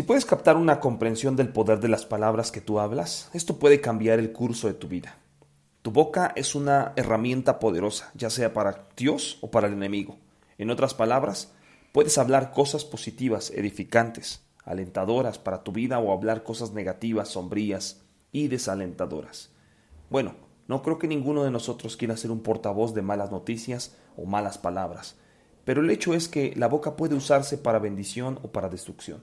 Si puedes captar una comprensión del poder de las palabras que tú hablas, esto puede cambiar el curso de tu vida. Tu boca es una herramienta poderosa, ya sea para Dios o para el enemigo. En otras palabras, puedes hablar cosas positivas, edificantes, alentadoras para tu vida o hablar cosas negativas, sombrías y desalentadoras. Bueno, no creo que ninguno de nosotros quiera ser un portavoz de malas noticias o malas palabras, pero el hecho es que la boca puede usarse para bendición o para destrucción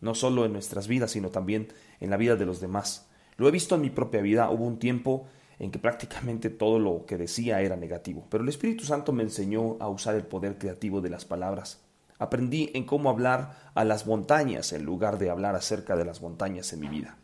no solo en nuestras vidas, sino también en la vida de los demás. Lo he visto en mi propia vida, hubo un tiempo en que prácticamente todo lo que decía era negativo, pero el Espíritu Santo me enseñó a usar el poder creativo de las palabras. Aprendí en cómo hablar a las montañas en lugar de hablar acerca de las montañas en mi vida.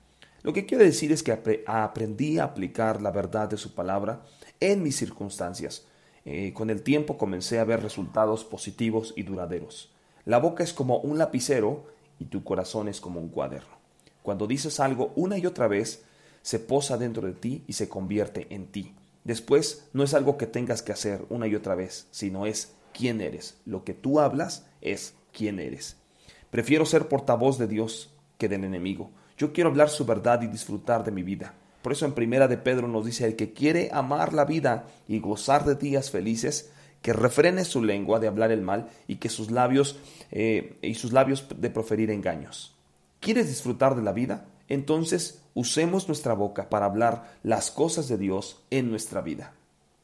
Lo que quiero decir es que aprendí a aplicar la verdad de su palabra en mis circunstancias. Eh, con el tiempo comencé a ver resultados positivos y duraderos. La boca es como un lapicero y tu corazón es como un cuaderno. Cuando dices algo una y otra vez, se posa dentro de ti y se convierte en ti. Después no es algo que tengas que hacer una y otra vez, sino es quién eres. Lo que tú hablas es quién eres. Prefiero ser portavoz de Dios que del enemigo. Yo quiero hablar su verdad y disfrutar de mi vida. Por eso en primera de Pedro nos dice el que quiere amar la vida y gozar de días felices, que refrene su lengua de hablar el mal y que sus labios eh, y sus labios de proferir engaños. ¿Quieres disfrutar de la vida? Entonces usemos nuestra boca para hablar las cosas de Dios en nuestra vida.